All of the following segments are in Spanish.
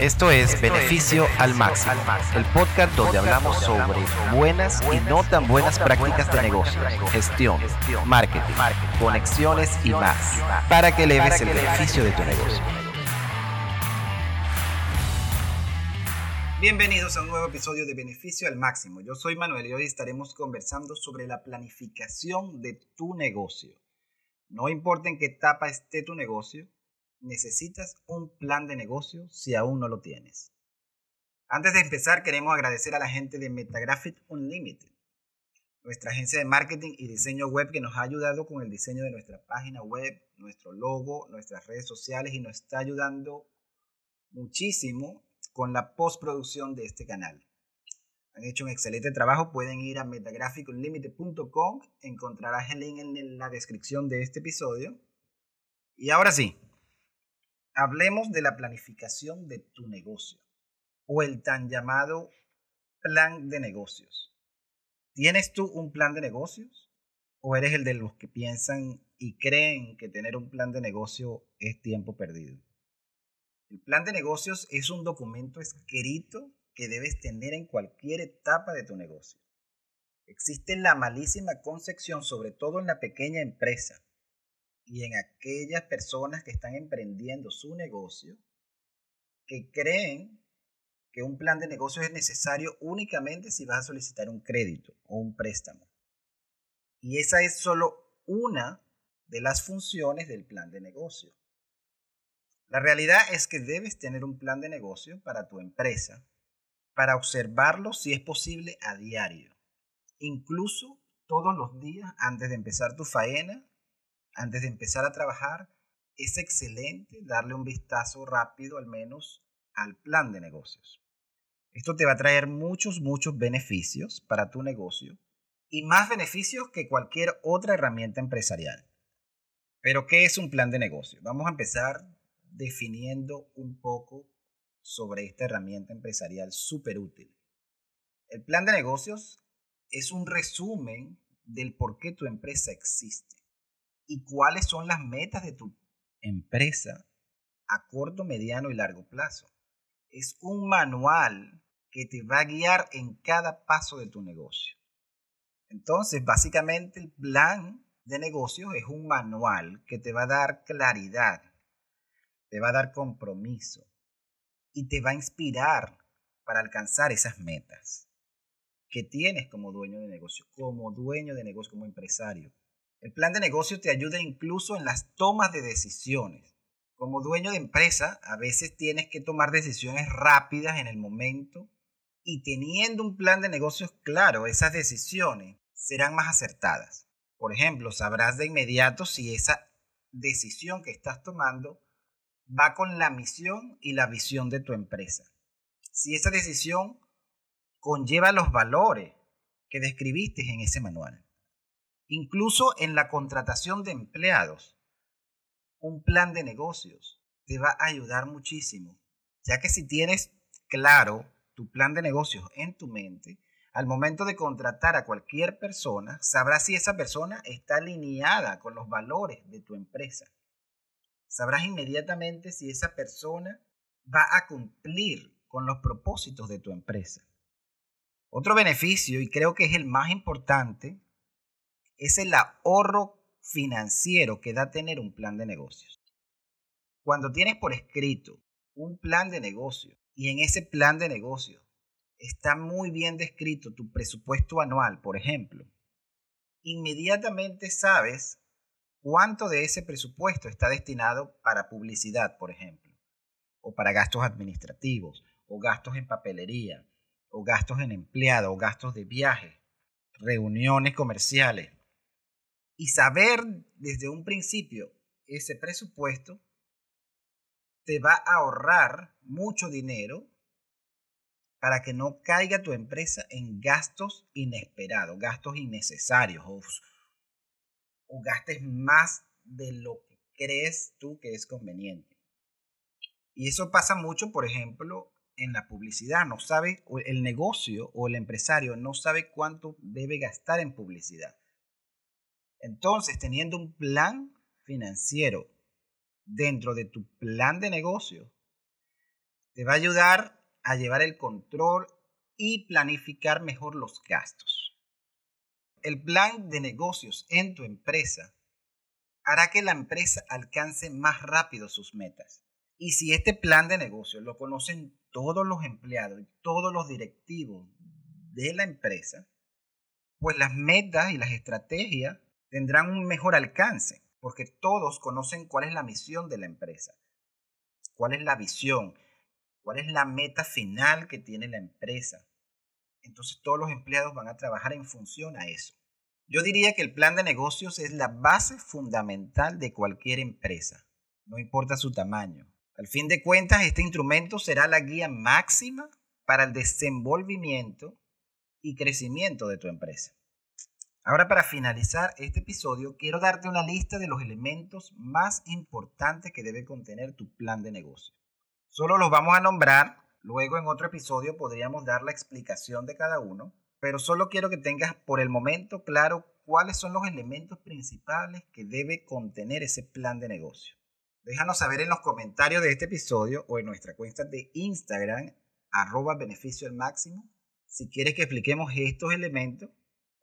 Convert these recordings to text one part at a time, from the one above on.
Esto es Beneficio al Máximo, el podcast donde hablamos sobre buenas y no tan buenas prácticas de negocio, gestión, marketing, conexiones y más, para que eleves el beneficio de tu negocio. Bienvenidos a un nuevo episodio de Beneficio al Máximo. Yo soy Manuel y hoy estaremos conversando sobre la planificación de tu negocio. No importa en qué etapa esté tu negocio, necesitas un plan de negocio si aún no lo tienes. Antes de empezar, queremos agradecer a la gente de Metagraphic Unlimited, nuestra agencia de marketing y diseño web que nos ha ayudado con el diseño de nuestra página web, nuestro logo, nuestras redes sociales y nos está ayudando muchísimo con la postproducción de este canal. Han hecho un excelente trabajo, pueden ir a metagraphicunlimited.com, encontrarás el link en la descripción de este episodio. Y ahora sí, Hablemos de la planificación de tu negocio o el tan llamado plan de negocios. ¿Tienes tú un plan de negocios o eres el de los que piensan y creen que tener un plan de negocio es tiempo perdido? El plan de negocios es un documento escrito que debes tener en cualquier etapa de tu negocio. Existe la malísima concepción, sobre todo en la pequeña empresa, y en aquellas personas que están emprendiendo su negocio, que creen que un plan de negocio es necesario únicamente si vas a solicitar un crédito o un préstamo. Y esa es solo una de las funciones del plan de negocio. La realidad es que debes tener un plan de negocio para tu empresa, para observarlo si es posible a diario, incluso todos los días antes de empezar tu faena antes de empezar a trabajar, es excelente darle un vistazo rápido al menos al plan de negocios. Esto te va a traer muchos, muchos beneficios para tu negocio y más beneficios que cualquier otra herramienta empresarial. Pero, ¿qué es un plan de negocio? Vamos a empezar definiendo un poco sobre esta herramienta empresarial súper útil. El plan de negocios es un resumen del por qué tu empresa existe y cuáles son las metas de tu empresa a corto, mediano y largo plazo. Es un manual que te va a guiar en cada paso de tu negocio. Entonces, básicamente el plan de negocios es un manual que te va a dar claridad, te va a dar compromiso y te va a inspirar para alcanzar esas metas que tienes como dueño de negocio, como dueño de negocio, como empresario. El plan de negocio te ayuda incluso en las tomas de decisiones. Como dueño de empresa, a veces tienes que tomar decisiones rápidas en el momento y teniendo un plan de negocios claro, esas decisiones serán más acertadas. Por ejemplo, sabrás de inmediato si esa decisión que estás tomando va con la misión y la visión de tu empresa. Si esa decisión conlleva los valores que describiste en ese manual. Incluso en la contratación de empleados, un plan de negocios te va a ayudar muchísimo, ya que si tienes claro tu plan de negocios en tu mente, al momento de contratar a cualquier persona, sabrás si esa persona está alineada con los valores de tu empresa. Sabrás inmediatamente si esa persona va a cumplir con los propósitos de tu empresa. Otro beneficio, y creo que es el más importante, es el ahorro financiero que da tener un plan de negocios. Cuando tienes por escrito un plan de negocio y en ese plan de negocio está muy bien descrito tu presupuesto anual, por ejemplo, inmediatamente sabes cuánto de ese presupuesto está destinado para publicidad, por ejemplo, o para gastos administrativos, o gastos en papelería, o gastos en empleado, o gastos de viaje, reuniones comerciales, y saber desde un principio ese presupuesto te va a ahorrar mucho dinero para que no caiga tu empresa en gastos inesperados, gastos innecesarios o, o gastes más de lo que crees tú que es conveniente. Y eso pasa mucho, por ejemplo, en la publicidad. No sabe, el negocio o el empresario no sabe cuánto debe gastar en publicidad. Entonces, teniendo un plan financiero dentro de tu plan de negocio, Te va a ayudar a llevar el control y planificar mejor los gastos. El plan de negocios en tu empresa hará que la empresa alcance más rápido sus metas. Y si este plan de negocios lo conocen todos los empleados y todos los directivos de la empresa, pues las metas y las estrategias tendrán un mejor alcance, porque todos conocen cuál es la misión de la empresa, cuál es la visión, cuál es la meta final que tiene la empresa. Entonces todos los empleados van a trabajar en función a eso. Yo diría que el plan de negocios es la base fundamental de cualquier empresa, no importa su tamaño. Al fin de cuentas, este instrumento será la guía máxima para el desenvolvimiento y crecimiento de tu empresa. Ahora para finalizar este episodio, quiero darte una lista de los elementos más importantes que debe contener tu plan de negocio. Solo los vamos a nombrar, luego en otro episodio podríamos dar la explicación de cada uno, pero solo quiero que tengas por el momento claro cuáles son los elementos principales que debe contener ese plan de negocio. Déjanos saber en los comentarios de este episodio o en nuestra cuenta de Instagram, arroba beneficio al máximo, si quieres que expliquemos estos elementos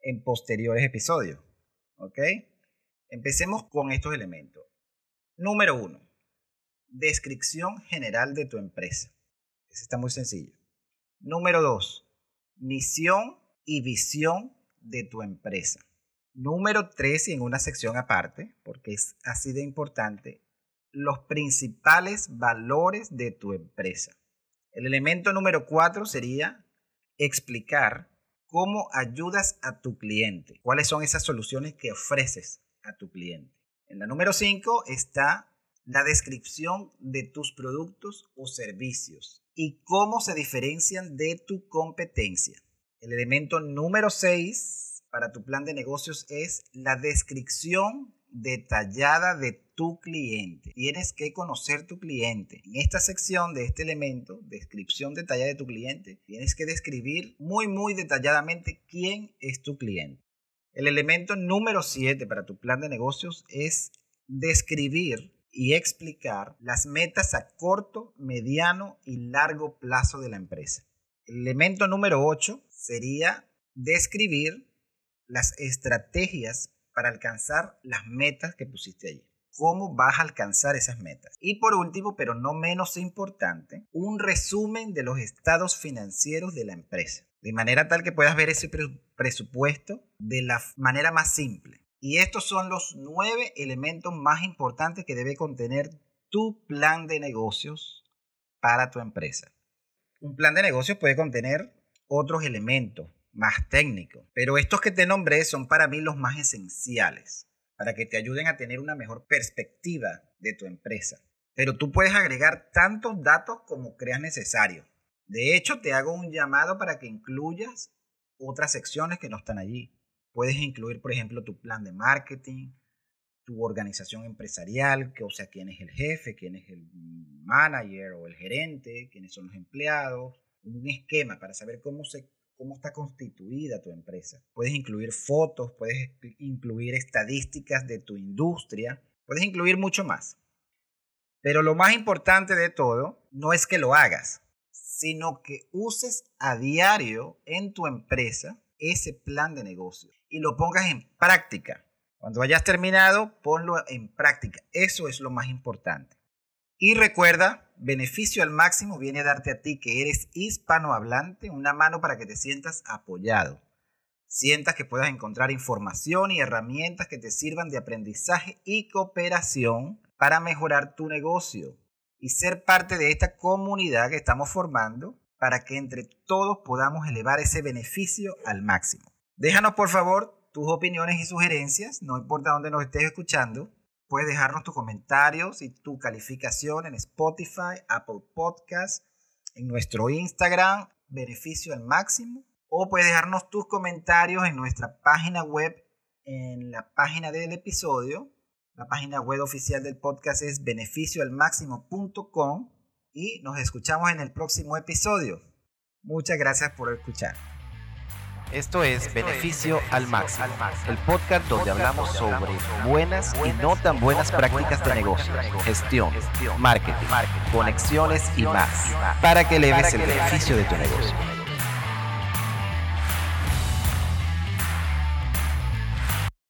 en posteriores episodios. ¿Ok? Empecemos con estos elementos. Número uno, descripción general de tu empresa. Ese está muy sencillo. Número dos, misión y visión de tu empresa. Número tres, y en una sección aparte, porque es así de importante, los principales valores de tu empresa. El elemento número cuatro sería explicar cómo ayudas a tu cliente, cuáles son esas soluciones que ofreces a tu cliente. En la número 5 está la descripción de tus productos o servicios y cómo se diferencian de tu competencia. El elemento número 6 para tu plan de negocios es la descripción detallada de tu cliente. Tienes que conocer tu cliente. En esta sección de este elemento, descripción detallada de tu cliente, tienes que describir muy, muy detalladamente quién es tu cliente. El elemento número 7 para tu plan de negocios es describir y explicar las metas a corto, mediano y largo plazo de la empresa. El elemento número 8 sería describir las estrategias para alcanzar las metas que pusiste allí. ¿Cómo vas a alcanzar esas metas? Y por último, pero no menos importante, un resumen de los estados financieros de la empresa. De manera tal que puedas ver ese presupuesto de la manera más simple. Y estos son los nueve elementos más importantes que debe contener tu plan de negocios para tu empresa. Un plan de negocios puede contener otros elementos, más técnico. Pero estos que te nombré son para mí los más esenciales, para que te ayuden a tener una mejor perspectiva de tu empresa. Pero tú puedes agregar tantos datos como creas necesario. De hecho, te hago un llamado para que incluyas otras secciones que no están allí. Puedes incluir, por ejemplo, tu plan de marketing, tu organización empresarial, que, o sea, quién es el jefe, quién es el manager o el gerente, quiénes son los empleados, un esquema para saber cómo se cómo está constituida tu empresa. Puedes incluir fotos, puedes incluir estadísticas de tu industria, puedes incluir mucho más. Pero lo más importante de todo no es que lo hagas, sino que uses a diario en tu empresa ese plan de negocio y lo pongas en práctica. Cuando hayas terminado, ponlo en práctica. Eso es lo más importante. Y recuerda, beneficio al máximo viene a darte a ti que eres hispanohablante una mano para que te sientas apoyado. Sientas que puedas encontrar información y herramientas que te sirvan de aprendizaje y cooperación para mejorar tu negocio y ser parte de esta comunidad que estamos formando para que entre todos podamos elevar ese beneficio al máximo. Déjanos por favor tus opiniones y sugerencias, no importa dónde nos estés escuchando, Puedes dejarnos tus comentarios y tu calificación en Spotify, Apple Podcasts, en nuestro Instagram, Beneficio al Máximo, o puedes dejarnos tus comentarios en nuestra página web, en la página del episodio. La página web oficial del podcast es beneficioalmáximo.com y nos escuchamos en el próximo episodio. Muchas gracias por escuchar. Esto es Beneficio al Máximo, el podcast donde hablamos sobre buenas y no tan buenas prácticas de negocio, gestión, marketing, conexiones y más, para que eleves el beneficio de tu negocio.